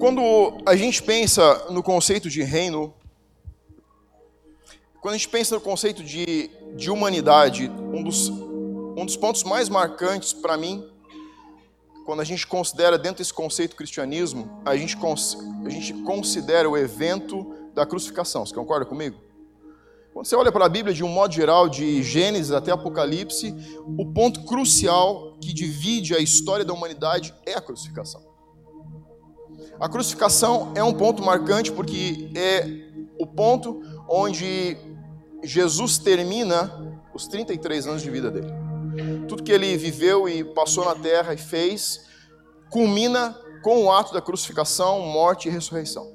Quando a gente pensa no conceito de reino, quando a gente pensa no conceito de, de humanidade, um dos, um dos pontos mais marcantes para mim, quando a gente considera dentro desse conceito cristianismo, a gente, a gente considera o evento da crucificação. Você concorda comigo? Quando você olha para a Bíblia de um modo geral, de Gênesis até Apocalipse, o ponto crucial que divide a história da humanidade é a crucificação. A crucificação é um ponto marcante porque é o ponto onde Jesus termina os 33 anos de vida dele. Tudo que ele viveu e passou na terra e fez culmina com o ato da crucificação, morte e ressurreição.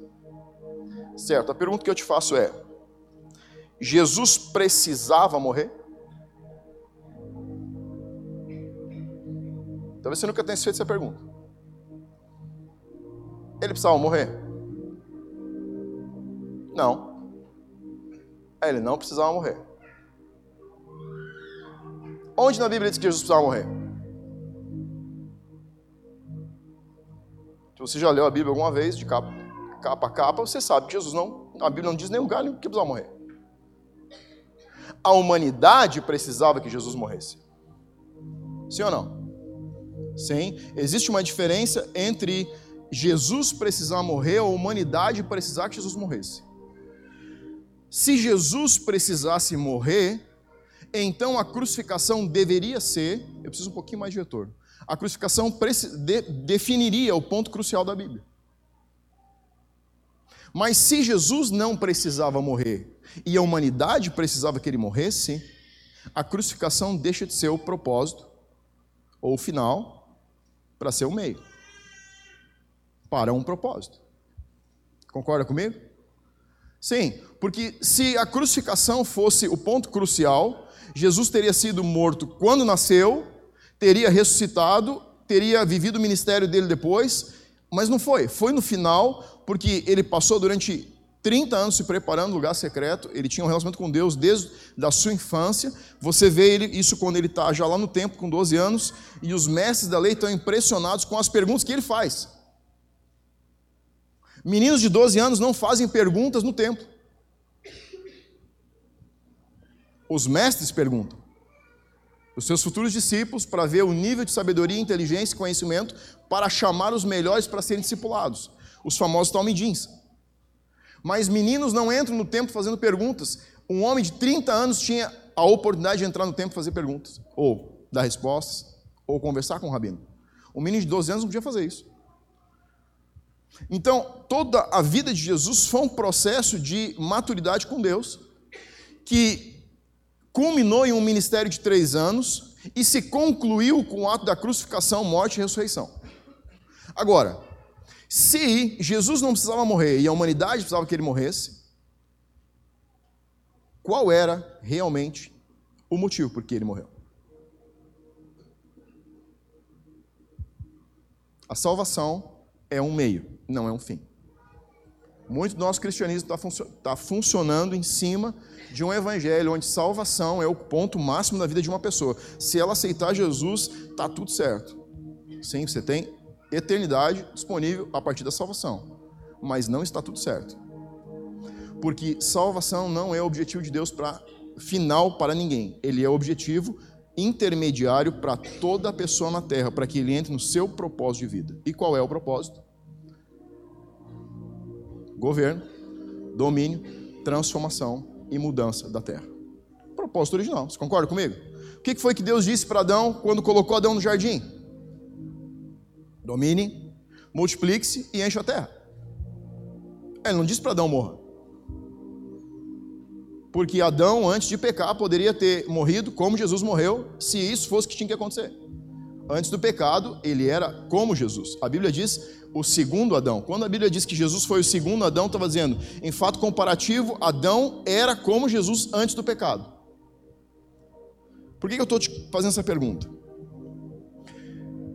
Certo, a pergunta que eu te faço é: Jesus precisava morrer? Talvez você nunca tenha feito essa pergunta. Ele precisava morrer? Não. Ele não precisava morrer. Onde na Bíblia diz que Jesus precisava morrer? Se você já leu a Bíblia alguma vez, de capa, capa a capa, você sabe que Jesus não, a Bíblia não diz nem lugar que precisava morrer. A humanidade precisava que Jesus morresse. Sim ou não? Sim. Existe uma diferença entre Jesus precisar morrer a humanidade precisar que Jesus morresse. Se Jesus precisasse morrer, então a crucificação deveria ser. Eu preciso um pouquinho mais de retorno. A crucificação de, definiria o ponto crucial da Bíblia. Mas se Jesus não precisava morrer e a humanidade precisava que ele morresse, a crucificação deixa de ser o propósito ou o final para ser o meio para um propósito. Concorda comigo? Sim, porque se a crucificação fosse o ponto crucial, Jesus teria sido morto quando nasceu, teria ressuscitado, teria vivido o ministério dele depois, mas não foi. Foi no final, porque ele passou durante 30 anos se preparando no lugar secreto, ele tinha um relacionamento com Deus desde a sua infância. Você vê ele, isso quando ele está já lá no templo com 12 anos, e os mestres da lei estão impressionados com as perguntas que ele faz. Meninos de 12 anos não fazem perguntas no templo. Os mestres perguntam. Os seus futuros discípulos, para ver o nível de sabedoria, inteligência e conhecimento, para chamar os melhores para serem discipulados. Os famosos talmidins. Mas meninos não entram no templo fazendo perguntas. Um homem de 30 anos tinha a oportunidade de entrar no templo e fazer perguntas, ou dar respostas, ou conversar com o rabino. Um menino de 12 anos não podia fazer isso. Então, toda a vida de Jesus foi um processo de maturidade com Deus, que culminou em um ministério de três anos e se concluiu com o ato da crucificação, morte e ressurreição. Agora, se Jesus não precisava morrer e a humanidade precisava que ele morresse, qual era realmente o motivo por que ele morreu? A salvação é um meio não é um fim. Muito do nosso cristianismo está funcio tá funcionando em cima de um evangelho onde salvação é o ponto máximo da vida de uma pessoa. Se ela aceitar Jesus, está tudo certo. Sim, você tem eternidade disponível a partir da salvação. Mas não está tudo certo. Porque salvação não é o objetivo de Deus para final para ninguém. Ele é o objetivo intermediário para toda pessoa na terra, para que ele entre no seu propósito de vida. E qual é o propósito? Governo, domínio, transformação e mudança da terra. Propósito original, você concorda comigo? O que foi que Deus disse para Adão quando colocou Adão no jardim? Domine, multiplique-se e enche a terra. Ele não disse para Adão morra. Porque Adão, antes de pecar, poderia ter morrido como Jesus morreu, se isso fosse o que tinha que acontecer. Antes do pecado, ele era como Jesus. A Bíblia diz o segundo Adão. Quando a Bíblia diz que Jesus foi o segundo Adão, estava dizendo, em fato comparativo, Adão era como Jesus antes do pecado. Por que eu estou te fazendo essa pergunta?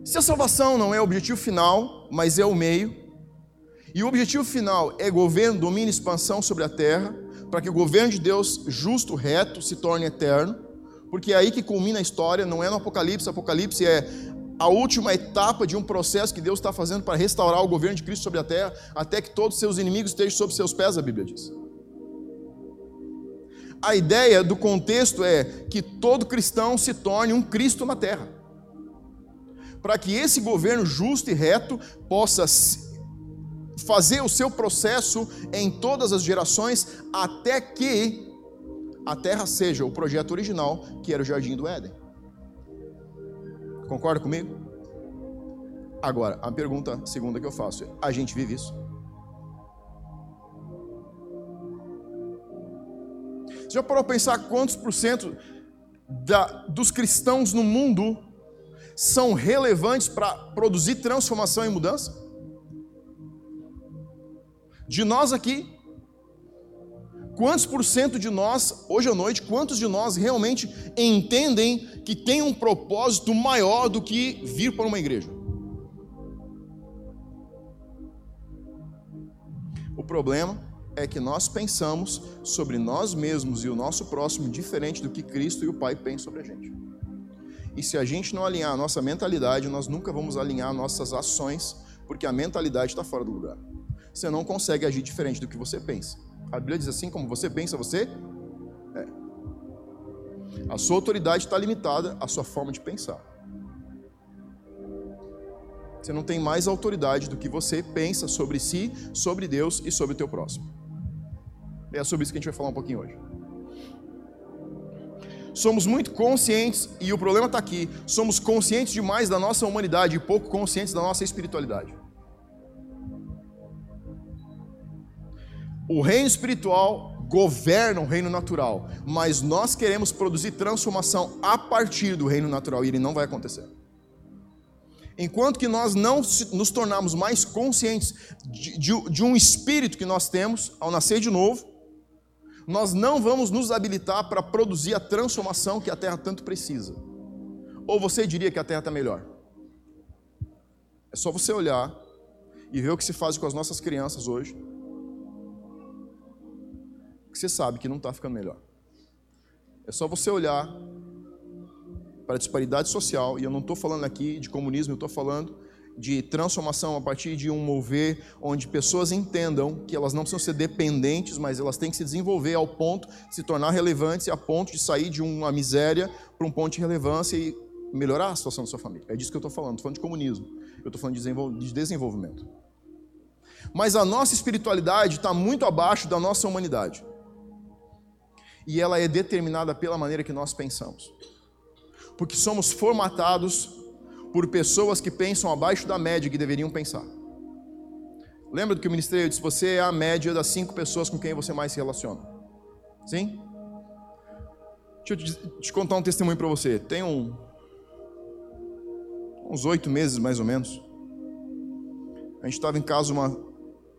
Se a salvação não é o objetivo final, mas é o meio, e o objetivo final é governo, domínio e expansão sobre a terra, para que o governo de Deus, justo, reto, se torne eterno, porque é aí que culmina a história, não é no Apocalipse, Apocalipse é a última etapa de um processo que Deus está fazendo para restaurar o governo de Cristo sobre a terra, até que todos os seus inimigos estejam sob seus pés, a Bíblia diz. A ideia do contexto é que todo cristão se torne um Cristo na terra. Para que esse governo justo e reto possa fazer o seu processo em todas as gerações, até que a terra seja o projeto original, que era o jardim do Éden. Concorda comigo? Agora, a pergunta segunda que eu faço é: a gente vive isso? Você já parou a pensar quantos por cento da, dos cristãos no mundo são relevantes para produzir transformação e mudança? De nós aqui, quantos por cento de nós, hoje à noite, quantos de nós realmente entendem que tem um propósito maior do que vir para uma igreja? O problema é que nós pensamos sobre nós mesmos e o nosso próximo diferente do que Cristo e o Pai pensam sobre a gente. E se a gente não alinhar a nossa mentalidade, nós nunca vamos alinhar nossas ações, porque a mentalidade está fora do lugar. Você não consegue agir diferente do que você pensa. A Bíblia diz assim: como você pensa, você é. A sua autoridade está limitada à sua forma de pensar. Você não tem mais autoridade do que você pensa sobre si, sobre Deus e sobre o teu próximo. É sobre isso que a gente vai falar um pouquinho hoje. Somos muito conscientes, e o problema está aqui: somos conscientes demais da nossa humanidade e pouco conscientes da nossa espiritualidade. O reino espiritual governa o reino natural, mas nós queremos produzir transformação a partir do reino natural e ele não vai acontecer. Enquanto que nós não nos tornarmos mais conscientes de, de, de um espírito que nós temos ao nascer de novo, nós não vamos nos habilitar para produzir a transformação que a terra tanto precisa. Ou você diria que a terra está melhor? É só você olhar e ver o que se faz com as nossas crianças hoje, que você sabe que não está ficando melhor. É só você olhar para a disparidade social, e eu não estou falando aqui de comunismo, eu estou falando de transformação a partir de um mover onde pessoas entendam que elas não precisam ser dependentes, mas elas têm que se desenvolver ao ponto de se tornar relevantes a ponto de sair de uma miséria para um ponto de relevância e melhorar a situação da sua família. É disso que eu estou falando, estou falando de comunismo, eu estou falando de desenvolvimento. Mas a nossa espiritualidade está muito abaixo da nossa humanidade. E ela é determinada pela maneira que nós pensamos. Porque somos formatados por pessoas que pensam abaixo da média que deveriam pensar. Lembra do que o ministério disse? Você é a média das cinco pessoas com quem você mais se relaciona. Sim? Deixa eu te, te contar um testemunho para você. Tem um, uns oito meses mais ou menos. A gente estava em casa uma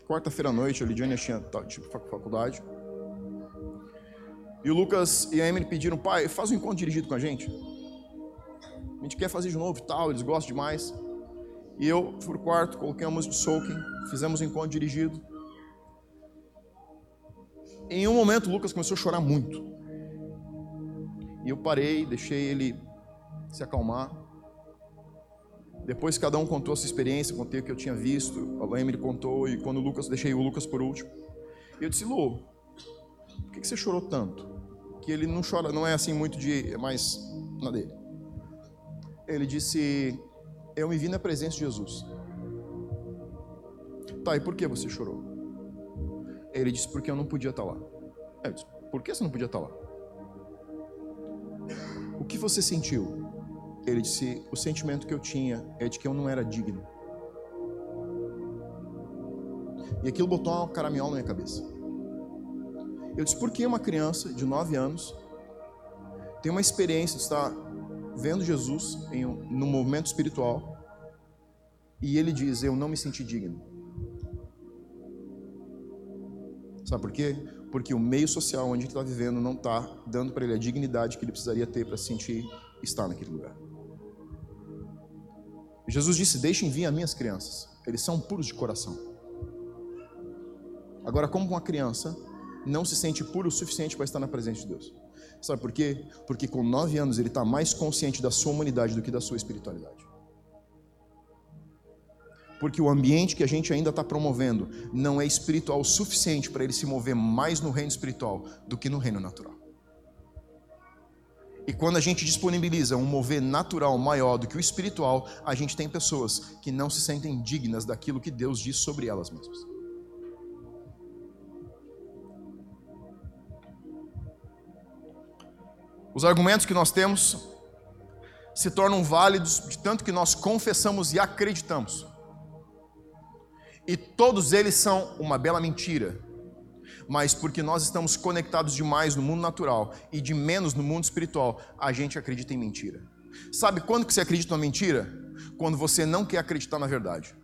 quarta-feira à noite, a Lidiane tinha tipo faculdade. E o Lucas e a Emily pediram, pai, faz um encontro dirigido com a gente. A gente quer fazer de novo e tal, eles gostam demais. E eu fui pro quarto, coloquei uma música de soaking, fizemos um encontro dirigido. Em um momento, o Lucas começou a chorar muito. E eu parei, deixei ele se acalmar. Depois cada um contou a sua experiência, contei o que eu tinha visto. A Emily contou e quando o Lucas, deixei o Lucas por último. E eu disse, Lu, por que você chorou tanto? Que ele não chora, não é assim muito de, mais na dele ele disse: Eu me vi na presença de Jesus. Tá, e por que você chorou? Ele disse: Porque eu não podia estar lá. Eu disse: Por que você não podia estar lá? O que você sentiu? Ele disse: O sentimento que eu tinha é de que eu não era digno. E aquilo botou uma caraminhola na minha cabeça. Eu disse: Por que uma criança de 9 anos tem uma experiência de estar vendo Jesus em um, no movimento espiritual e ele diz: Eu não me senti digno. Sabe por quê? Porque o meio social onde ele está vivendo não está dando para ele a dignidade que ele precisaria ter para se sentir estar naquele lugar. Jesus disse: Deixem vir as minhas crianças, eles são puros de coração. Agora, como uma criança não se sente puro o suficiente para estar na presença de Deus? Sabe por quê? Porque com nove anos ele está mais consciente da sua humanidade do que da sua espiritualidade. porque o ambiente que a gente ainda está promovendo não é espiritual o suficiente para ele se mover mais no reino espiritual do que no reino natural. E quando a gente disponibiliza um mover natural maior do que o espiritual, a gente tem pessoas que não se sentem dignas daquilo que Deus diz sobre elas mesmas. Os argumentos que nós temos se tornam válidos de tanto que nós confessamos e acreditamos. E todos eles são uma bela mentira mas porque nós estamos conectados demais no mundo natural e de menos no mundo espiritual, a gente acredita em mentira. Sabe quando que você acredita na mentira? Quando você não quer acreditar na verdade.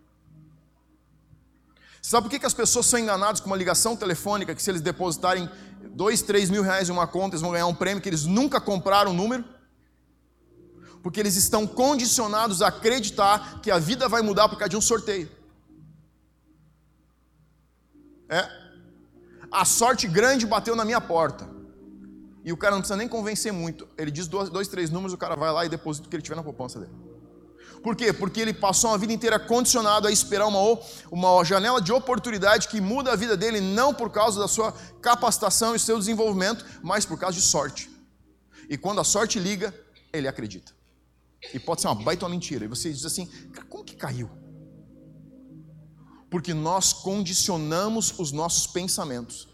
Sabe por que, que as pessoas são enganadas com uma ligação telefônica que se eles depositarem dois, três mil reais em uma conta, eles vão ganhar um prêmio que eles nunca compraram o número? Porque eles estão condicionados a acreditar que a vida vai mudar por causa de um sorteio. É, a sorte grande bateu na minha porta. E o cara não precisa nem convencer muito. Ele diz dois, dois três números, o cara vai lá e deposita o que ele tiver na poupança dele. Por quê? Porque ele passou uma vida inteira condicionado a esperar uma, uma janela de oportunidade que muda a vida dele, não por causa da sua capacitação e seu desenvolvimento, mas por causa de sorte. E quando a sorte liga, ele acredita. E pode ser uma baita uma mentira. E você diz assim, como que caiu? Porque nós condicionamos os nossos pensamentos.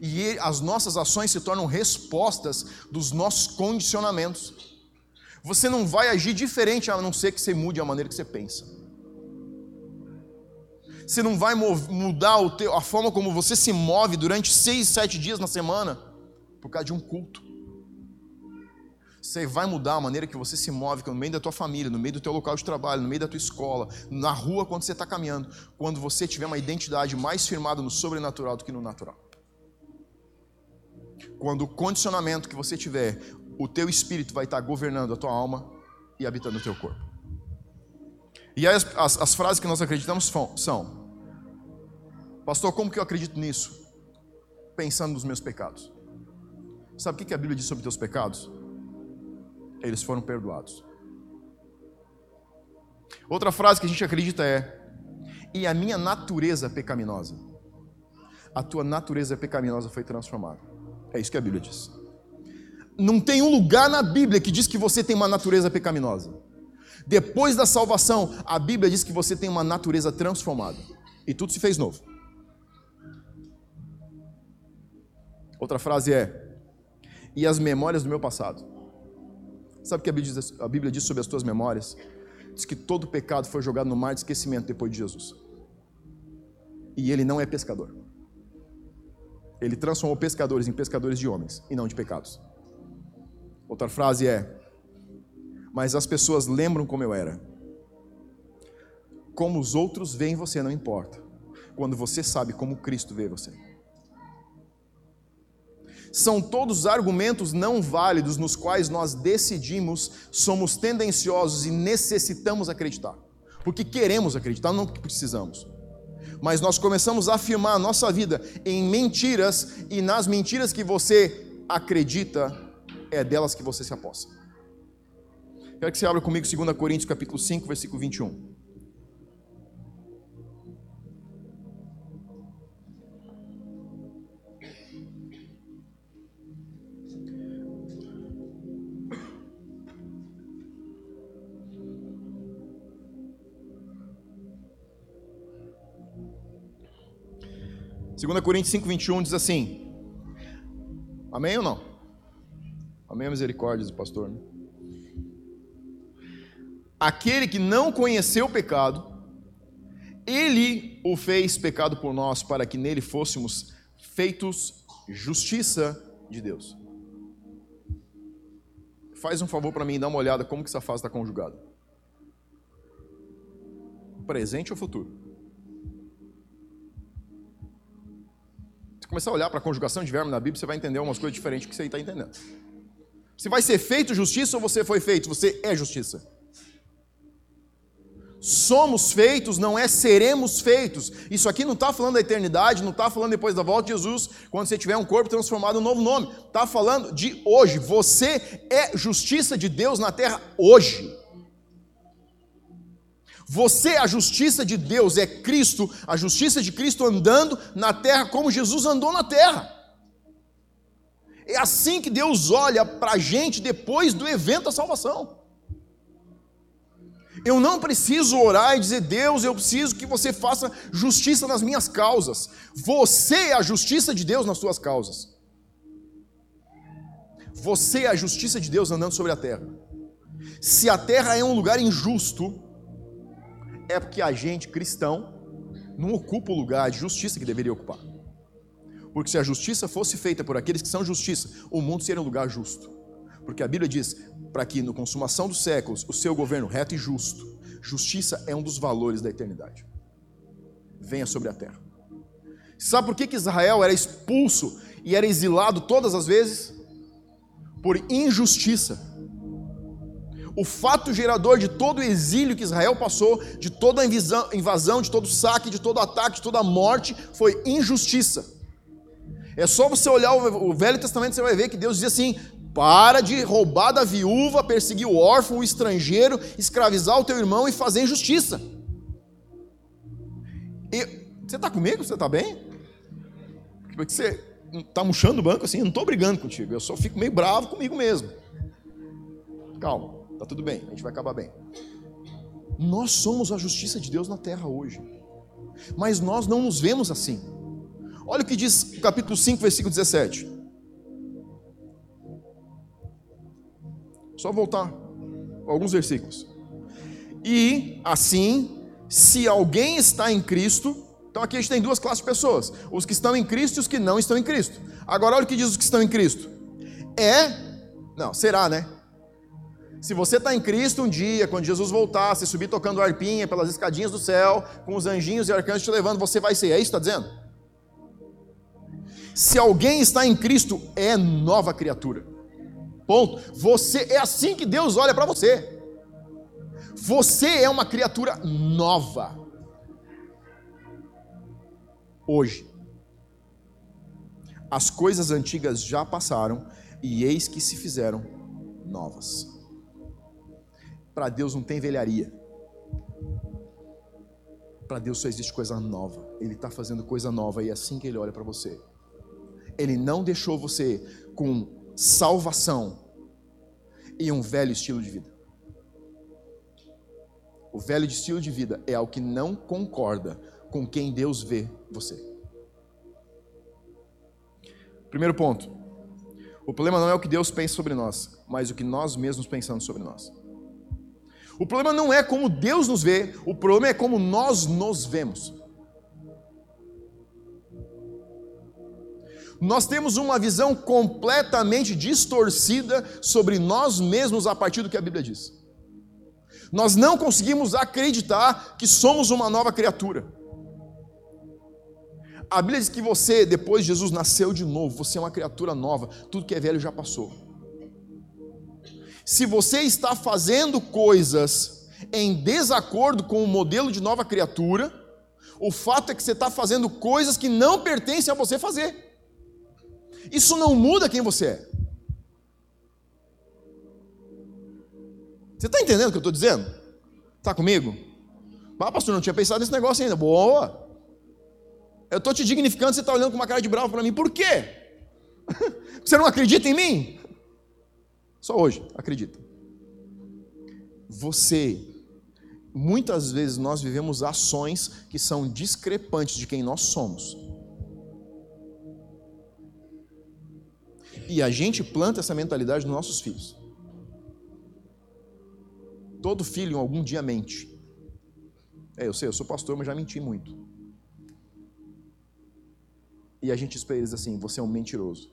E as nossas ações se tornam respostas dos nossos condicionamentos. Você não vai agir diferente a não ser que você mude a maneira que você pensa. Você não vai mudar a forma como você se move durante seis, sete dias na semana por causa de um culto. Você vai mudar a maneira que você se move no meio da tua família, no meio do teu local de trabalho, no meio da tua escola, na rua quando você está caminhando, quando você tiver uma identidade mais firmada no sobrenatural do que no natural. Quando o condicionamento que você tiver, o teu espírito vai estar governando a tua alma e habitando o teu corpo. E as, as, as frases que nós acreditamos são: Pastor, como que eu acredito nisso? Pensando nos meus pecados. Sabe o que a Bíblia diz sobre teus pecados? eles foram perdoados. Outra frase que a gente acredita é: e a minha natureza pecaminosa, a tua natureza pecaminosa foi transformada. É isso que a Bíblia diz. Não tem um lugar na Bíblia que diz que você tem uma natureza pecaminosa. Depois da salvação, a Bíblia diz que você tem uma natureza transformada e tudo se fez novo. Outra frase é: e as memórias do meu passado Sabe o que a Bíblia, diz, a Bíblia diz sobre as tuas memórias? Diz que todo pecado foi jogado no mar de esquecimento depois de Jesus. E ele não é pescador. Ele transformou pescadores em pescadores de homens e não de pecados. Outra frase é: Mas as pessoas lembram como eu era. Como os outros veem você não importa. Quando você sabe como Cristo vê você são todos argumentos não válidos nos quais nós decidimos, somos tendenciosos e necessitamos acreditar. Porque queremos acreditar, não porque precisamos. Mas nós começamos a afirmar a nossa vida em mentiras, e nas mentiras que você acredita, é delas que você se aposta. Quero que você abra comigo 2 Coríntios capítulo 5, versículo 21. 2 Coríntios 5, 21 diz assim: Amém ou não? Amém a misericórdia do pastor. Né? Aquele que não conheceu o pecado, ele o fez pecado por nós, para que nele fôssemos feitos justiça de Deus. Faz um favor para mim, dá uma olhada como que essa frase está conjugada. Presente ou futuro? começar a olhar para a conjugação de verbo na Bíblia, você vai entender umas coisas diferentes que você está entendendo. Você vai ser feito justiça ou você foi feito? Você é justiça. Somos feitos, não é seremos feitos. Isso aqui não está falando da eternidade, não está falando depois da volta de Jesus, quando você tiver um corpo transformado em um novo nome. Está falando de hoje. Você é justiça de Deus na terra hoje. Você, a justiça de Deus, é Cristo, a justiça de Cristo andando na terra como Jesus andou na terra. É assim que Deus olha para a gente depois do evento da salvação. Eu não preciso orar e dizer, Deus, eu preciso que você faça justiça nas minhas causas. Você é a justiça de Deus nas suas causas. Você é a justiça de Deus andando sobre a terra. Se a terra é um lugar injusto, é porque a gente, cristão, não ocupa o lugar de justiça que deveria ocupar. Porque se a justiça fosse feita por aqueles que são justiça, o mundo seria um lugar justo. Porque a Bíblia diz: para que no consumação dos séculos o seu governo reto e justo, justiça é um dos valores da eternidade. Venha sobre a terra. Sabe por que, que Israel era expulso e era exilado todas as vezes? Por injustiça. O fato gerador de todo o exílio que Israel passou, de toda a invasão, de todo o saque, de todo o ataque, de toda a morte, foi injustiça. É só você olhar o Velho Testamento, você vai ver que Deus diz assim: para de roubar da viúva, perseguir o órfão, o estrangeiro, escravizar o teu irmão e fazer injustiça. E, você está comigo? Você está bem? Porque você está murchando o banco assim, eu não estou brigando contigo, eu só fico meio bravo comigo mesmo. Calma, está tudo bem, a gente vai acabar bem. Nós somos a justiça de Deus na terra hoje, mas nós não nos vemos assim. Olha o que diz o capítulo 5, versículo 17. Só voltar alguns versículos. E assim, se alguém está em Cristo, então aqui a gente tem duas classes de pessoas: os que estão em Cristo e os que não estão em Cristo. Agora olha o que diz os que estão em Cristo. É, não, será, né? Se você está em Cristo um dia, quando Jesus voltar, você subir tocando arpinha pelas escadinhas do céu, com os anjinhos e arcanjos te levando, você vai ser. É isso que está dizendo? Se alguém está em Cristo, é nova criatura. Ponto. Você é assim que Deus olha para você. Você é uma criatura nova. Hoje. As coisas antigas já passaram e eis que se fizeram novas. Para Deus não tem velharia. Para Deus só existe coisa nova. Ele está fazendo coisa nova e é assim que Ele olha para você. Ele não deixou você com salvação e um velho estilo de vida. O velho estilo de vida é algo que não concorda com quem Deus vê você. Primeiro ponto. O problema não é o que Deus pensa sobre nós, mas o que nós mesmos pensamos sobre nós. O problema não é como Deus nos vê, o problema é como nós nos vemos. Nós temos uma visão completamente distorcida sobre nós mesmos a partir do que a Bíblia diz. Nós não conseguimos acreditar que somos uma nova criatura. A Bíblia diz que você, depois de Jesus nasceu de novo, você é uma criatura nova, tudo que é velho já passou. Se você está fazendo coisas em desacordo com o modelo de nova criatura, o fato é que você está fazendo coisas que não pertencem a você fazer. Isso não muda quem você é. Você está entendendo o que eu estou dizendo? Está comigo? Ah, pastor, não tinha pensado nesse negócio ainda. Boa. Eu estou te dignificando, você está olhando com uma cara de bravo para mim. Por quê? Você não acredita em mim? Só hoje, acredita. Você, muitas vezes nós vivemos ações que são discrepantes de quem nós somos. E a gente planta essa mentalidade nos nossos filhos. Todo filho algum dia mente. É, eu sei, eu sou pastor, mas já menti muito. E a gente espera eles assim: você é um mentiroso.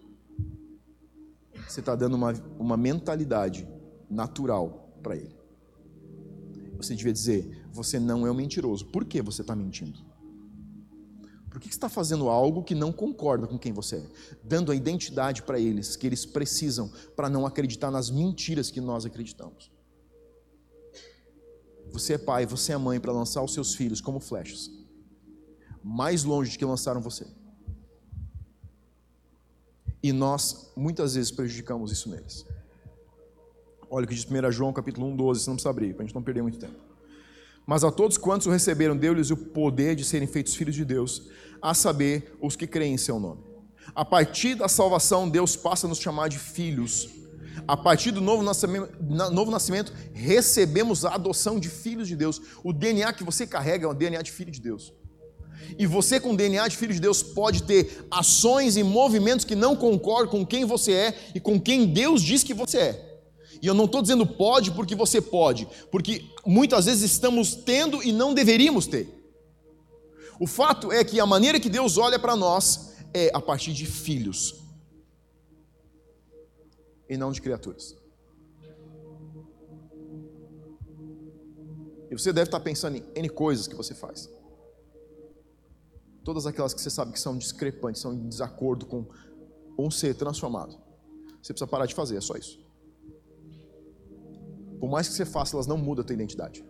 Você está dando uma, uma mentalidade natural para ele. Você devia dizer: você não é um mentiroso. Por que você está mentindo? Por que você está fazendo algo que não concorda com quem você é? Dando a identidade para eles que eles precisam para não acreditar nas mentiras que nós acreditamos. Você é pai, você é mãe para lançar os seus filhos como flechas, mais longe de que lançaram você. E nós muitas vezes prejudicamos isso neles. Olha o que diz 1 João capítulo 1, 12, você não precisa abrir, para a gente não perder muito tempo. Mas a todos quantos o receberam, deu-lhes o poder de serem feitos filhos de Deus, a saber, os que creem em seu nome. A partir da salvação, Deus passa a nos chamar de filhos. A partir do novo nascimento, novo nascimento, recebemos a adoção de filhos de Deus. O DNA que você carrega é o DNA de filho de Deus. E você, com DNA de filho de Deus, pode ter ações e movimentos que não concordam com quem você é e com quem Deus diz que você é. E eu não estou dizendo pode porque você pode, porque muitas vezes estamos tendo e não deveríamos ter. O fato é que a maneira que Deus olha para nós é a partir de filhos e não de criaturas. E você deve estar pensando em N coisas que você faz. Todas aquelas que você sabe que são discrepantes, são em desacordo com um ser transformado. Você precisa parar de fazer, é só isso. Por mais que você faça, elas não mudam a tua identidade.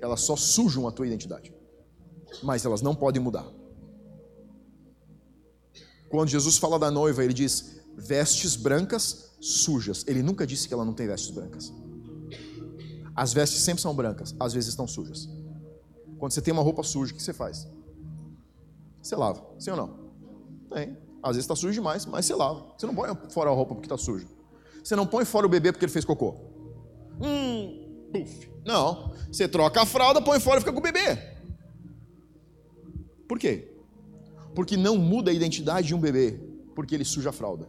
Elas só sujam a tua identidade. Mas elas não podem mudar. Quando Jesus fala da noiva, ele diz vestes brancas sujas. Ele nunca disse que ela não tem vestes brancas. As vestes sempre são brancas, às vezes estão sujas. Quando você tem uma roupa suja, o que você faz? Você lava, sim ou não? Tem. Às vezes está sujo demais, mas você lava. Você não põe fora a roupa porque está sujo. Você não põe fora o bebê porque ele fez cocô. Hum, puf. Não. Você troca a fralda, põe fora e fica com o bebê. Por quê? Porque não muda a identidade de um bebê porque ele suja a fralda.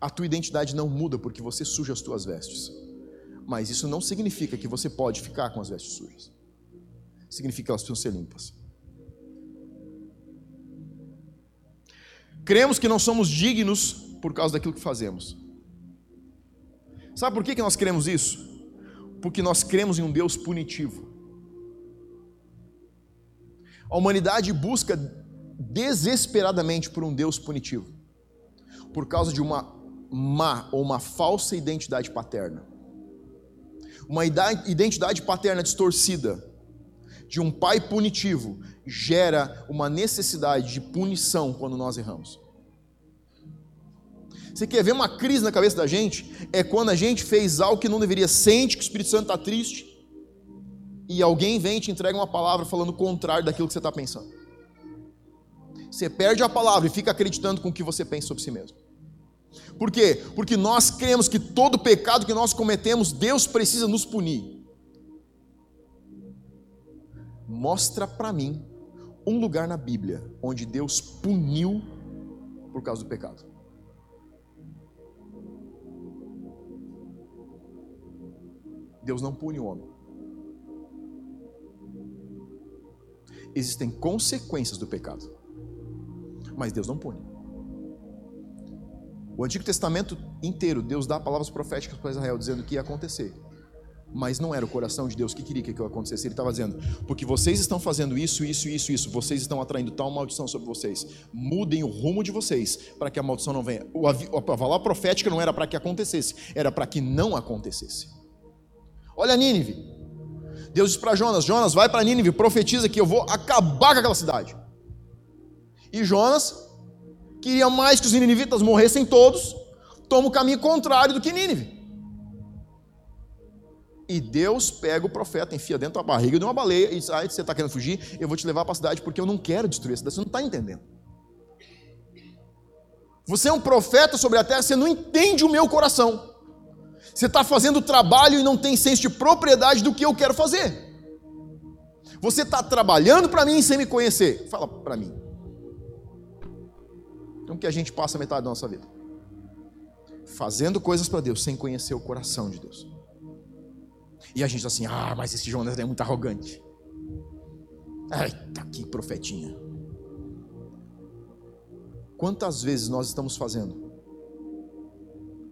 A tua identidade não muda porque você suja as tuas vestes. Mas isso não significa que você pode ficar com as vestes sujas. Significa que elas precisam ser limpas. Cremos que não somos dignos por causa daquilo que fazemos. Sabe por que nós cremos isso? Porque nós cremos em um Deus punitivo. A humanidade busca desesperadamente por um Deus punitivo, por causa de uma má ou uma falsa identidade paterna. Uma identidade paterna distorcida, de um pai punitivo, gera uma necessidade de punição quando nós erramos. Você quer ver uma crise na cabeça da gente? É quando a gente fez algo que não deveria, sente que o Espírito Santo está triste, e alguém vem e te entrega uma palavra falando o contrário daquilo que você está pensando. Você perde a palavra e fica acreditando com o que você pensa sobre si mesmo. Por quê? Porque nós cremos que todo pecado que nós cometemos, Deus precisa nos punir. Mostra para mim um lugar na Bíblia onde Deus puniu por causa do pecado. Deus não pune o homem. Existem consequências do pecado, mas Deus não pune. O Antigo Testamento inteiro, Deus dá palavras proféticas para Israel, dizendo que ia acontecer. Mas não era o coração de Deus que queria que aquilo acontecesse. Ele estava dizendo: porque vocês estão fazendo isso, isso, isso, isso, vocês estão atraindo tal maldição sobre vocês. Mudem o rumo de vocês para que a maldição não venha. A palavra profética não era para que acontecesse, era para que não acontecesse. Olha Nínive. Deus diz para Jonas: Jonas, vai para Nínive, profetiza que eu vou acabar com aquela cidade. E Jonas queria mais que os ninivitas morressem todos, toma o caminho contrário do que Nínive. E Deus pega o profeta, enfia dentro da barriga de uma baleia e diz: Ah, você está querendo fugir? Eu vou te levar para a cidade porque eu não quero destruir a cidade. Você não está entendendo. Você é um profeta sobre a terra, você não entende o meu coração. Você está fazendo trabalho e não tem senso de propriedade do que eu quero fazer. Você está trabalhando para mim sem me conhecer. Fala para mim. Então que a gente passa metade da nossa vida fazendo coisas para Deus sem conhecer o coração de Deus. E a gente diz assim: "Ah, mas esse Jonas é muito arrogante". Ai, tá aqui profetinha. Quantas vezes nós estamos fazendo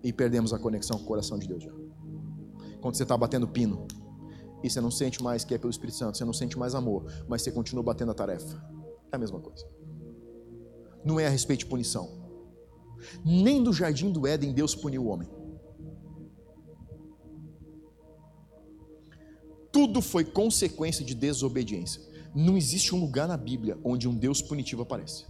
e perdemos a conexão com o coração de Deus já? Quando você está batendo pino e você não sente mais que é pelo Espírito Santo, você não sente mais amor, mas você continua batendo a tarefa. É a mesma coisa não é a respeito de punição. Nem no jardim do Éden Deus puniu o homem. Tudo foi consequência de desobediência. Não existe um lugar na Bíblia onde um Deus punitivo aparece.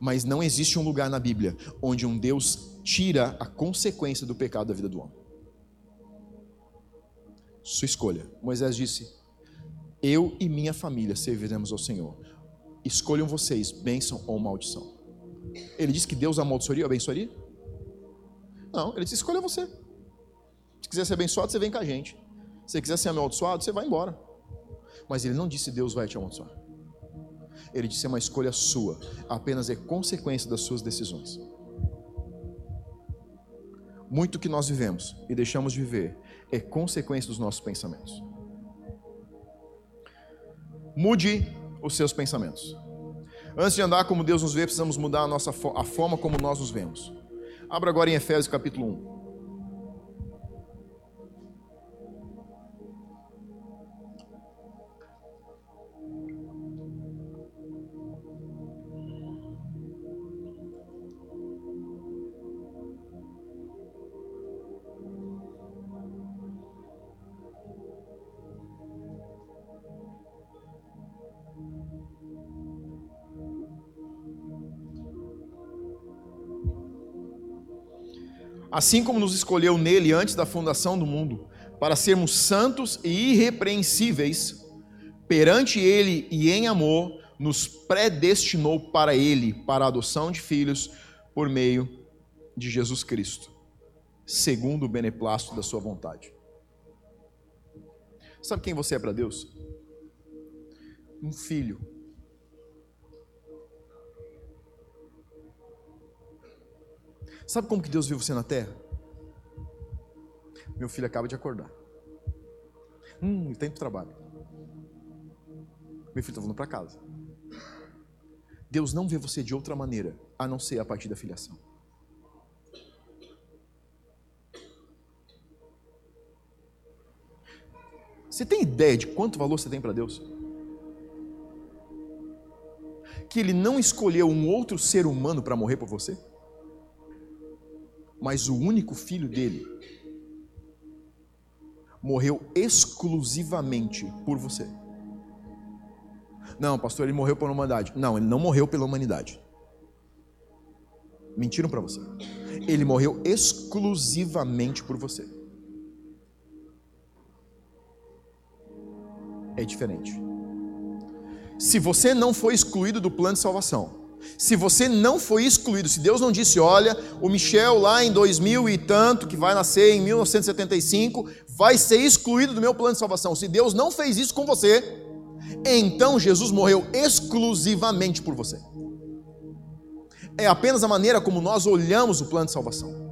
Mas não existe um lugar na Bíblia onde um Deus tira a consequência do pecado da vida do homem. sua escolha. Moisés disse: Eu e minha família serviremos ao Senhor. Escolham vocês, bênção ou maldição. Ele disse que Deus amaldiçoaria ou abençoaria? Não, ele disse: escolha você. Se quiser ser abençoado, você vem com a gente. Se quiser ser amaldiçoado, você vai embora. Mas ele não disse Deus vai te amaldiçoar. Ele disse é uma escolha sua, apenas é consequência das suas decisões. Muito que nós vivemos e deixamos de viver é consequência dos nossos pensamentos. Mude os seus pensamentos. Antes de andar como Deus nos vê, precisamos mudar a nossa a forma como nós nos vemos. Abra agora em Efésios capítulo 1. Assim como nos escolheu nele antes da fundação do mundo, para sermos santos e irrepreensíveis perante ele e em amor, nos predestinou para ele, para a adoção de filhos por meio de Jesus Cristo, segundo o beneplácito da sua vontade. Sabe quem você é para Deus? Um filho Sabe como que Deus viu você na terra? Meu filho acaba de acordar. Hum, ele tem tá trabalho. Meu filho está voltando para casa. Deus não vê você de outra maneira, a não ser a partir da filiação. Você tem ideia de quanto valor você tem para Deus? Que Ele não escolheu um outro ser humano para morrer por você? Mas o único filho dele morreu exclusivamente por você. Não, pastor, ele morreu pela humanidade. Não, ele não morreu pela humanidade. Mentiram para você. Ele morreu exclusivamente por você. É diferente. Se você não foi excluído do plano de salvação, se você não foi excluído, se Deus não disse, olha, o Michel lá em 2000 e tanto, que vai nascer em 1975, vai ser excluído do meu plano de salvação. Se Deus não fez isso com você, então Jesus morreu exclusivamente por você. É apenas a maneira como nós olhamos o plano de salvação.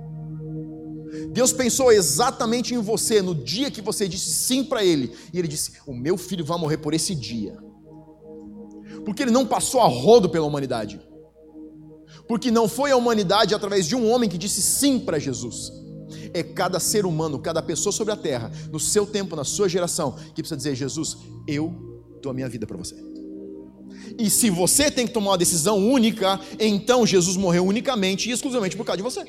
Deus pensou exatamente em você no dia que você disse sim para Ele, e Ele disse: O meu filho vai morrer por esse dia porque ele não passou a rodo pela humanidade. Porque não foi a humanidade através de um homem que disse sim para Jesus. É cada ser humano, cada pessoa sobre a terra, no seu tempo, na sua geração, que precisa dizer: Jesus, eu dou a minha vida para você. E se você tem que tomar uma decisão única, então Jesus morreu unicamente e exclusivamente por causa de você.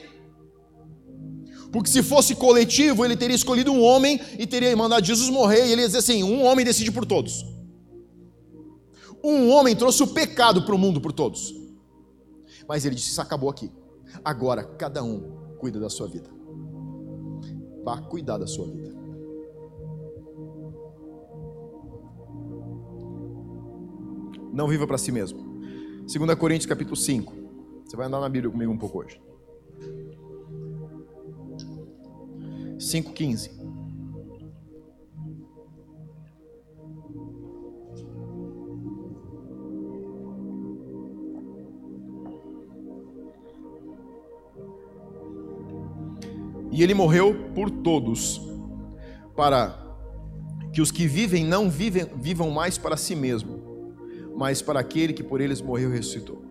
Porque se fosse coletivo, ele teria escolhido um homem e teria mandado Jesus morrer, e ele ia dizer assim: um homem decide por todos um homem trouxe o pecado para o mundo por todos. Mas ele disse: Isso acabou aqui. Agora cada um cuida da sua vida. Vá cuidar da sua vida. Não viva para si mesmo. 2 Coríntios capítulo 5. Você vai andar na Bíblia comigo um pouco hoje. 5,15. E ele morreu por todos, para que os que vivem não vivem, vivam mais para si mesmo, mas para aquele que por eles morreu e ressuscitou.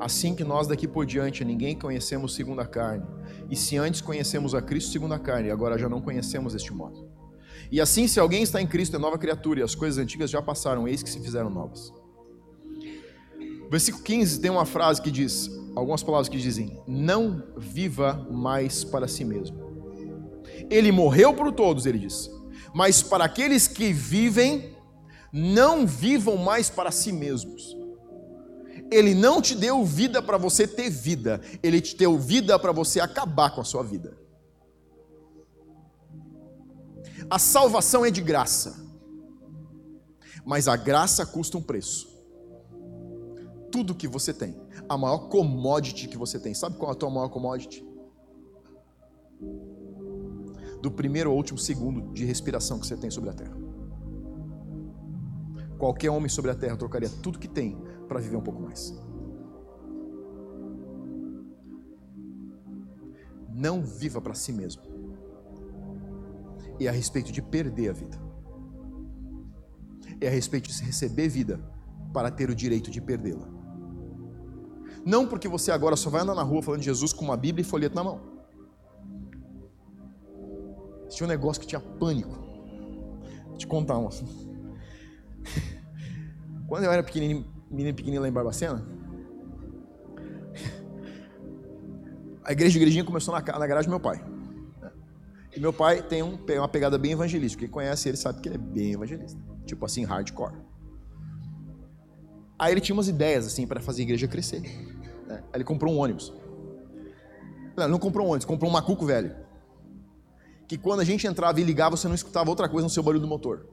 Assim que nós daqui por diante ninguém conhecemos segundo a carne, e se antes conhecemos a Cristo segundo a carne, agora já não conhecemos deste modo. E assim, se alguém está em Cristo, é nova criatura, e as coisas antigas já passaram, eis que se fizeram novas. Versículo 15 tem uma frase que diz: algumas palavras que dizem: Não viva mais para si mesmo. Ele morreu por todos, ele diz. Mas para aqueles que vivem, não vivam mais para si mesmos. Ele não te deu vida para você ter vida, ele te deu vida para você acabar com a sua vida. A salvação é de graça, mas a graça custa um preço. Tudo que você tem, a maior commodity que você tem, sabe qual é a tua maior commodity? Do primeiro ao último segundo de respiração que você tem sobre a terra. Qualquer homem sobre a terra trocaria tudo que tem para viver um pouco mais. Não viva para si mesmo. É a respeito de perder a vida. É a respeito de receber vida para ter o direito de perdê-la. Não porque você agora só vai andar na rua falando de Jesus com uma Bíblia e folheto na mão. Tinha um negócio que tinha pânico. Vou te contar uma. Quando eu era pequenininho, menino pequenininho lá em Barbacena, a igreja de igrejinha começou na, na garagem do meu pai. E meu pai tem um, uma pegada bem evangelística. Quem conhece ele sabe que ele é bem evangelista. Tipo assim, hardcore. Aí ele tinha umas ideias assim para fazer a igreja crescer. Né? Aí ele comprou um ônibus. Não, não comprou um ônibus, comprou um macuco velho. Que quando a gente entrava e ligava, você não escutava outra coisa no seu barulho do motor.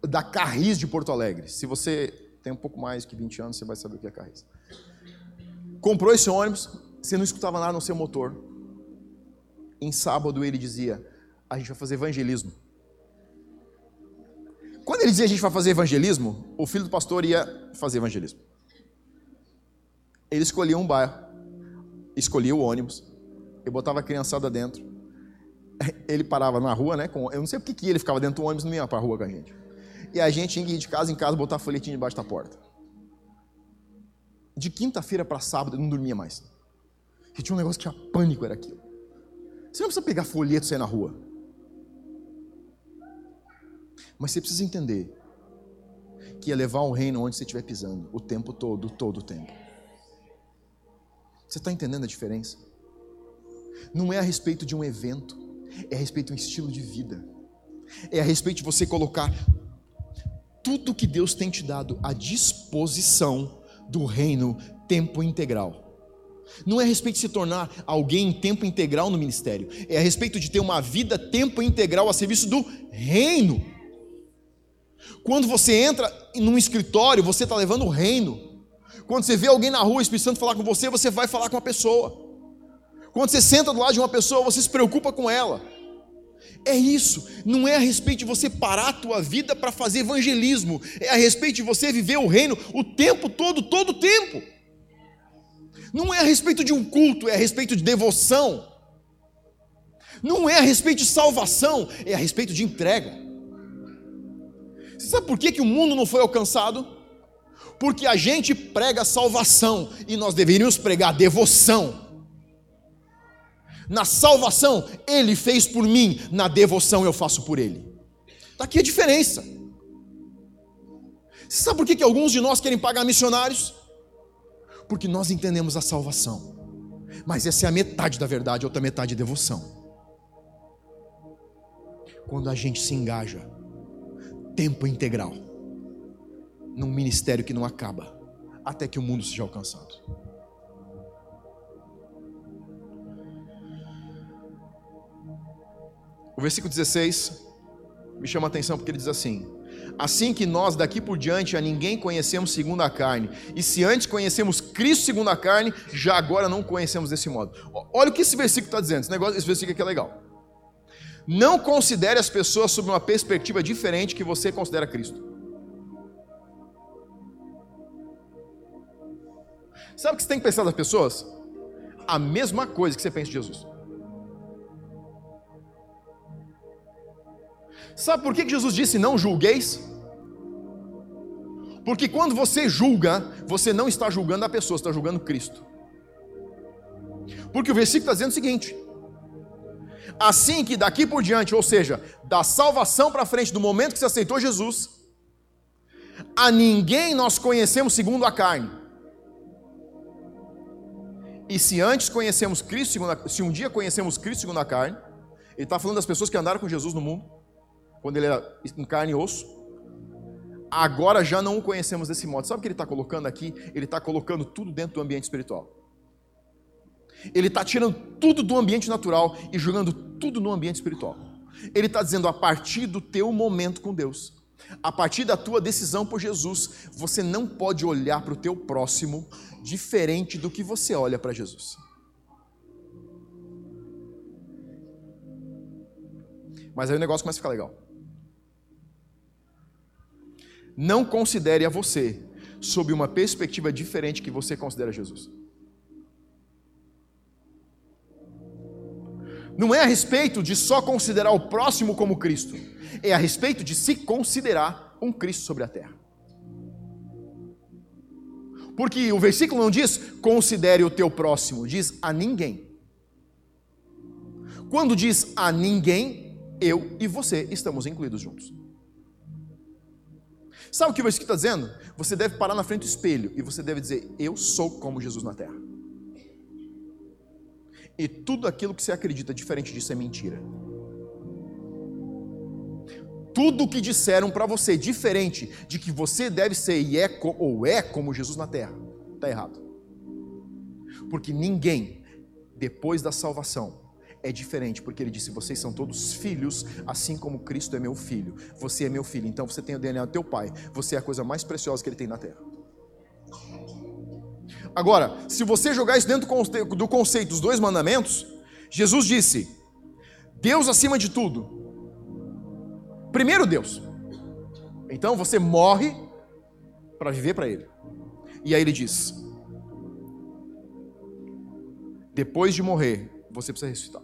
Da Carris de Porto Alegre. Se você tem um pouco mais que 20 anos, você vai saber o que é Carris. Comprou esse ônibus, você não escutava nada no seu motor. Em sábado ele dizia: A gente vai fazer evangelismo. Quando ele dizia a gente vai fazer evangelismo, o filho do pastor ia fazer evangelismo. Ele escolhia um bairro, escolhia o ônibus, e botava a criançada dentro. Ele parava na rua, né? Com, eu não sei porque que ele ficava dentro do ônibus e não ia para a rua com a gente. E a gente ir de casa em casa botar folhetinho debaixo da porta. De quinta-feira para sábado eu não dormia mais. Que tinha um negócio que tinha pânico, era aquilo. Você não precisa pegar folheto e sair na rua. Mas você precisa entender que ia levar o reino onde você estiver pisando, o tempo todo, todo o tempo. Você está entendendo a diferença? Não é a respeito de um evento, é a respeito de um estilo de vida. É a respeito de você colocar tudo que Deus tem te dado à disposição do reino tempo integral. Não é a respeito de se tornar alguém em tempo integral no ministério, é a respeito de ter uma vida tempo integral a serviço do reino. Quando você entra num escritório, você está levando o reino. Quando você vê alguém na rua, o Espírito Santo falar com você, você vai falar com a pessoa. Quando você senta do lado de uma pessoa, você se preocupa com ela. É isso, não é a respeito de você parar a tua vida para fazer evangelismo, é a respeito de você viver o reino o tempo todo, todo o tempo. Não é a respeito de um culto, é a respeito de devoção. Não é a respeito de salvação, é a respeito de entrega. Você sabe por que, que o mundo não foi alcançado? Porque a gente prega salvação e nós deveríamos pregar devoção. Na salvação, Ele fez por mim, na devoção eu faço por Ele. Está aqui a diferença. Você sabe por que, que alguns de nós querem pagar missionários? porque nós entendemos a salvação. Mas essa é a metade da verdade, a outra metade é devoção. Quando a gente se engaja, tempo integral, num ministério que não acaba, até que o mundo seja alcançado. O versículo 16 me chama a atenção porque ele diz assim: Assim que nós daqui por diante a ninguém conhecemos segundo a carne. E se antes conhecemos Cristo segundo a carne, já agora não conhecemos desse modo. Olha o que esse versículo está dizendo. Esse, negócio, esse versículo aqui é legal. Não considere as pessoas sob uma perspectiva diferente que você considera Cristo. Sabe o que você tem que pensar das pessoas? A mesma coisa que você pensa de Jesus. Sabe por que Jesus disse não julgueis? Porque quando você julga, você não está julgando a pessoa, está julgando Cristo. Porque o versículo está dizendo o seguinte: assim que daqui por diante, ou seja, da salvação para frente, do momento que você aceitou Jesus, a ninguém nós conhecemos segundo a carne. E se antes conhecemos Cristo, se um dia conhecemos Cristo segundo a carne, ele está falando das pessoas que andaram com Jesus no mundo quando ele era em carne e osso. Agora já não o conhecemos desse modo. Sabe o que ele está colocando aqui? Ele está colocando tudo dentro do ambiente espiritual. Ele está tirando tudo do ambiente natural e jogando tudo no ambiente espiritual. Ele está dizendo a partir do teu momento com Deus, a partir da tua decisão por Jesus, você não pode olhar para o teu próximo diferente do que você olha para Jesus. Mas aí o negócio começa a ficar legal. Não considere a você sob uma perspectiva diferente que você considera Jesus. Não é a respeito de só considerar o próximo como Cristo, é a respeito de se considerar um Cristo sobre a terra. Porque o versículo não diz considere o teu próximo, diz a ninguém. Quando diz a ninguém, eu e você estamos incluídos juntos. Sabe o que o versículo está dizendo? Você deve parar na frente do espelho e você deve dizer: Eu sou como Jesus na terra. E tudo aquilo que você acredita diferente disso é mentira. Tudo o que disseram para você diferente de que você deve ser e é ou é como Jesus na terra, está errado. Porque ninguém, depois da salvação, é diferente, porque ele disse: Vocês são todos filhos, assim como Cristo é meu filho. Você é meu filho, então você tem o DNA do teu pai. Você é a coisa mais preciosa que ele tem na terra. Agora, se você jogar isso dentro do conceito dos dois mandamentos, Jesus disse: Deus acima de tudo. Primeiro Deus. Então você morre para viver para Ele. E aí ele diz: depois de morrer, você precisa ressuscitar.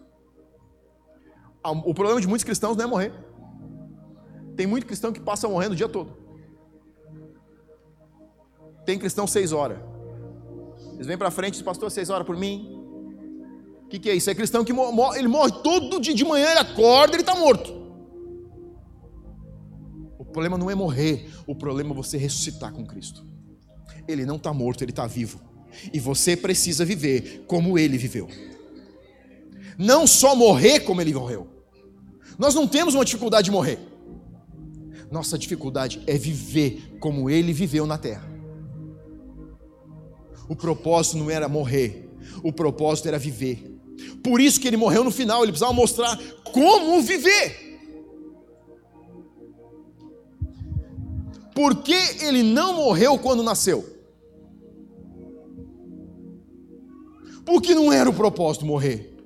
O problema de muitos cristãos não é morrer. Tem muito cristão que passa morrendo o dia todo. Tem cristão seis horas. Eles vêm para frente pastor, seis horas por mim. O que, que, é isso? É cristão que morre, ele morre todo dia de manhã, ele acorda, ele está morto. O problema não é morrer, o problema é você ressuscitar com Cristo. Ele não está morto, ele está vivo. E você precisa viver como ele viveu. Não só morrer como ele morreu. Nós não temos uma dificuldade de morrer. Nossa dificuldade é viver como ele viveu na terra. O propósito não era morrer, o propósito era viver. Por isso que ele morreu no final, ele precisava mostrar como viver. Por que ele não morreu quando nasceu? Porque não era o propósito morrer,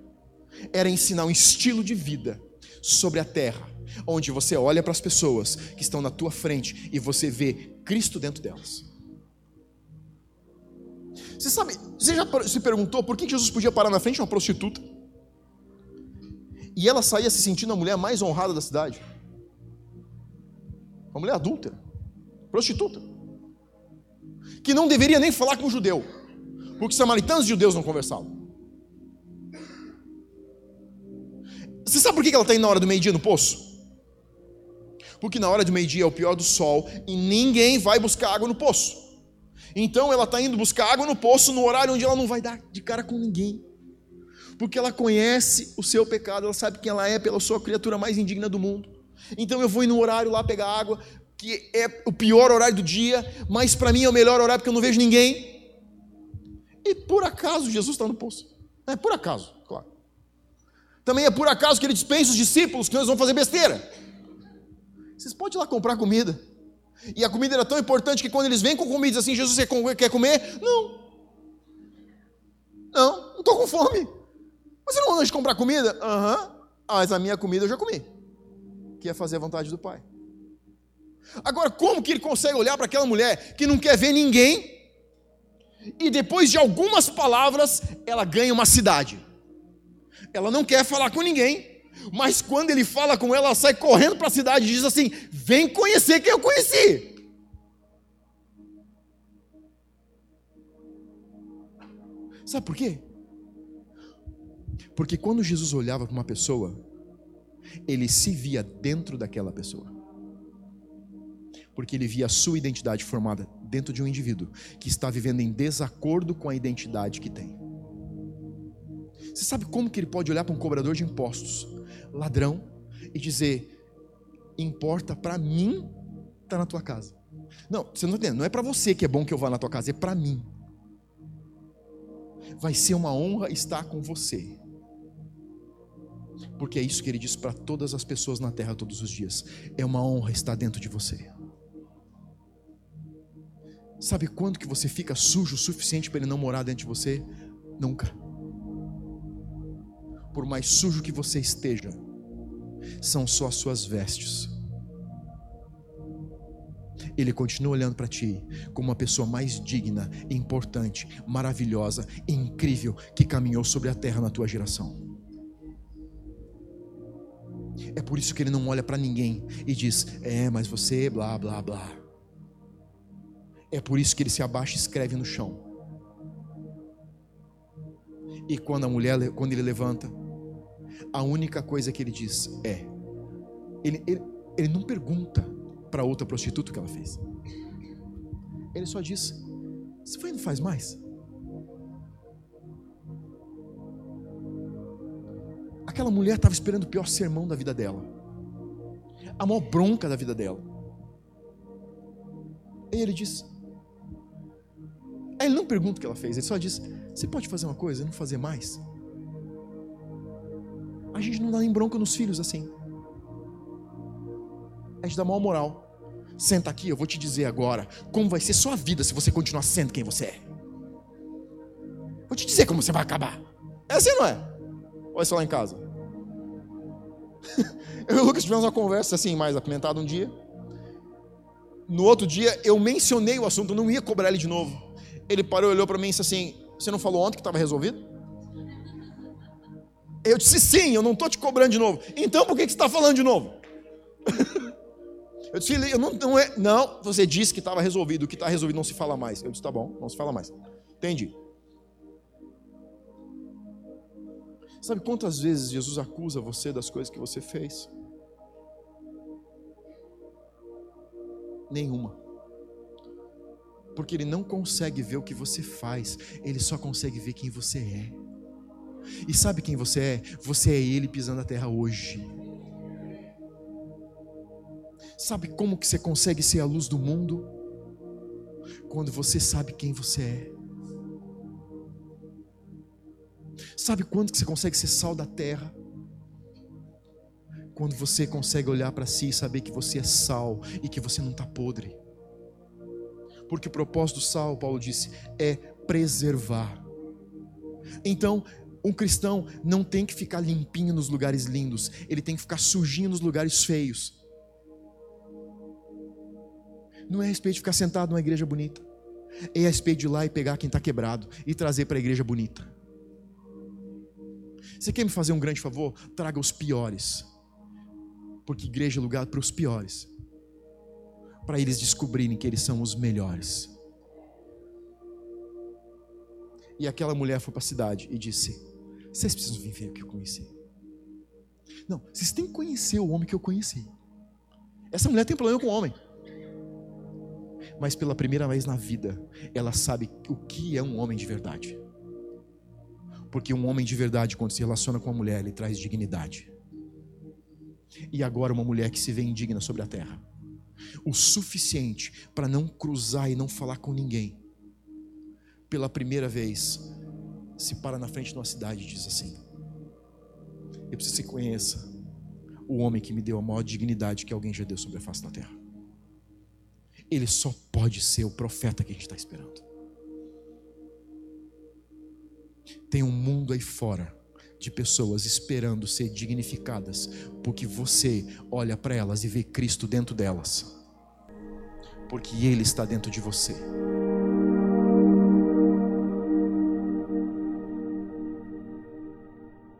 era ensinar um estilo de vida sobre a terra, onde você olha para as pessoas que estão na tua frente e você vê Cristo dentro delas. Você sabe, você já se perguntou por que Jesus podia parar na frente de uma prostituta? E ela saía se sentindo a mulher mais honrada da cidade. Uma mulher adúltera, prostituta. Que não deveria nem falar com o judeu, porque samaritanos e judeus não conversavam. Você sabe por que ela está indo na hora do meio-dia no poço? Porque na hora do meio-dia é o pior do sol e ninguém vai buscar água no poço. Então ela está indo buscar água no poço no horário onde ela não vai dar de cara com ninguém. Porque ela conhece o seu pecado, ela sabe quem ela é pela sua criatura mais indigna do mundo. Então eu vou ir no horário lá pegar água, que é o pior horário do dia, mas para mim é o melhor horário porque eu não vejo ninguém. E por acaso Jesus está no poço. É por acaso, claro. Também é por acaso que ele dispensa os discípulos que nós vamos fazer besteira. Vocês podem ir lá comprar comida. E a comida era tão importante que quando eles vêm com comida assim, Jesus, quer comer? Não. Não, não estou com fome. Mas você não manda de comprar comida? Aham. Uhum. Ah, mas a minha comida eu já comi. Que é fazer a vontade do Pai. Agora, como que ele consegue olhar para aquela mulher que não quer ver ninguém e depois de algumas palavras ela ganha uma cidade? Ela não quer falar com ninguém, mas quando ele fala com ela, ela sai correndo para a cidade e diz assim: Vem conhecer quem eu conheci. Sabe por quê? Porque quando Jesus olhava para uma pessoa, ele se via dentro daquela pessoa. Porque ele via a sua identidade formada dentro de um indivíduo que está vivendo em desacordo com a identidade que tem. Você sabe como que ele pode olhar para um cobrador de impostos ladrão e dizer: importa para mim estar tá na tua casa. Não, você não entende, não é para você que é bom que eu vá na tua casa, é para mim. Vai ser uma honra estar com você. Porque é isso que ele diz para todas as pessoas na terra todos os dias. É uma honra estar dentro de você. Sabe quando que você fica sujo o suficiente para ele não morar dentro de você? Nunca. Por mais sujo que você esteja, são só as suas vestes. Ele continua olhando para ti como uma pessoa mais digna, importante, maravilhosa, incrível que caminhou sobre a terra na tua geração. É por isso que ele não olha para ninguém e diz: "É, mas você blá blá blá". É por isso que ele se abaixa e escreve no chão. E quando a mulher, quando ele levanta, a única coisa que ele diz é: ele, ele, ele não pergunta para outra prostituta o que ela fez. Ele só diz: Você foi não faz mais? Aquela mulher estava esperando o pior sermão da vida dela, a maior bronca da vida dela. E ele diz: Aí ele não pergunta o que ela fez, ele só diz: Você pode fazer uma coisa e não fazer mais? A gente não dá nem bronca nos filhos assim. A gente dá maior moral. Senta aqui, eu vou te dizer agora como vai ser sua vida se você continuar sendo quem você é. Vou te dizer como você vai acabar. É assim, não é? Ou é só lá em casa? eu e o Lucas tivemos uma conversa assim, mais apimentada um dia. No outro dia, eu mencionei o assunto, eu não ia cobrar ele de novo. Ele parou, olhou para mim e disse assim: Você não falou ontem que estava resolvido? Eu disse sim, eu não estou te cobrando de novo. Então por que, que você está falando de novo? eu disse, eu não, não, é, não, você disse que estava resolvido, o que está resolvido não se fala mais. Eu disse, tá bom, não se fala mais. Entendi. Sabe quantas vezes Jesus acusa você das coisas que você fez? Nenhuma. Porque ele não consegue ver o que você faz, ele só consegue ver quem você é. E sabe quem você é? Você é ele pisando a terra hoje. Sabe como que você consegue ser a luz do mundo? Quando você sabe quem você é. Sabe quando que você consegue ser sal da terra? Quando você consegue olhar para si e saber que você é sal e que você não está podre. Porque o propósito do sal, Paulo disse, é preservar. Então, um cristão não tem que ficar limpinho nos lugares lindos, ele tem que ficar sujinho nos lugares feios. Não é a respeito de ficar sentado numa igreja bonita, é a respeito de ir lá e pegar quem está quebrado e trazer para a igreja bonita. Você quer me fazer um grande favor? Traga os piores, porque igreja é lugar para os piores, para eles descobrirem que eles são os melhores. E aquela mulher foi para a cidade e disse: vocês precisam vir ver o que eu conheci. Não, vocês têm que conhecer o homem que eu conheci. Essa mulher tem problema com o homem. Mas pela primeira vez na vida, ela sabe o que é um homem de verdade. Porque um homem de verdade, quando se relaciona com uma mulher, ele traz dignidade. E agora, uma mulher que se vê indigna sobre a terra o suficiente para não cruzar e não falar com ninguém. Pela primeira vez, se para na frente de uma cidade e diz assim: Eu preciso que você conheça o homem que me deu a maior dignidade que alguém já deu sobre a face da terra. Ele só pode ser o profeta que a gente está esperando. Tem um mundo aí fora de pessoas esperando ser dignificadas, porque você olha para elas e vê Cristo dentro delas, porque Ele está dentro de você.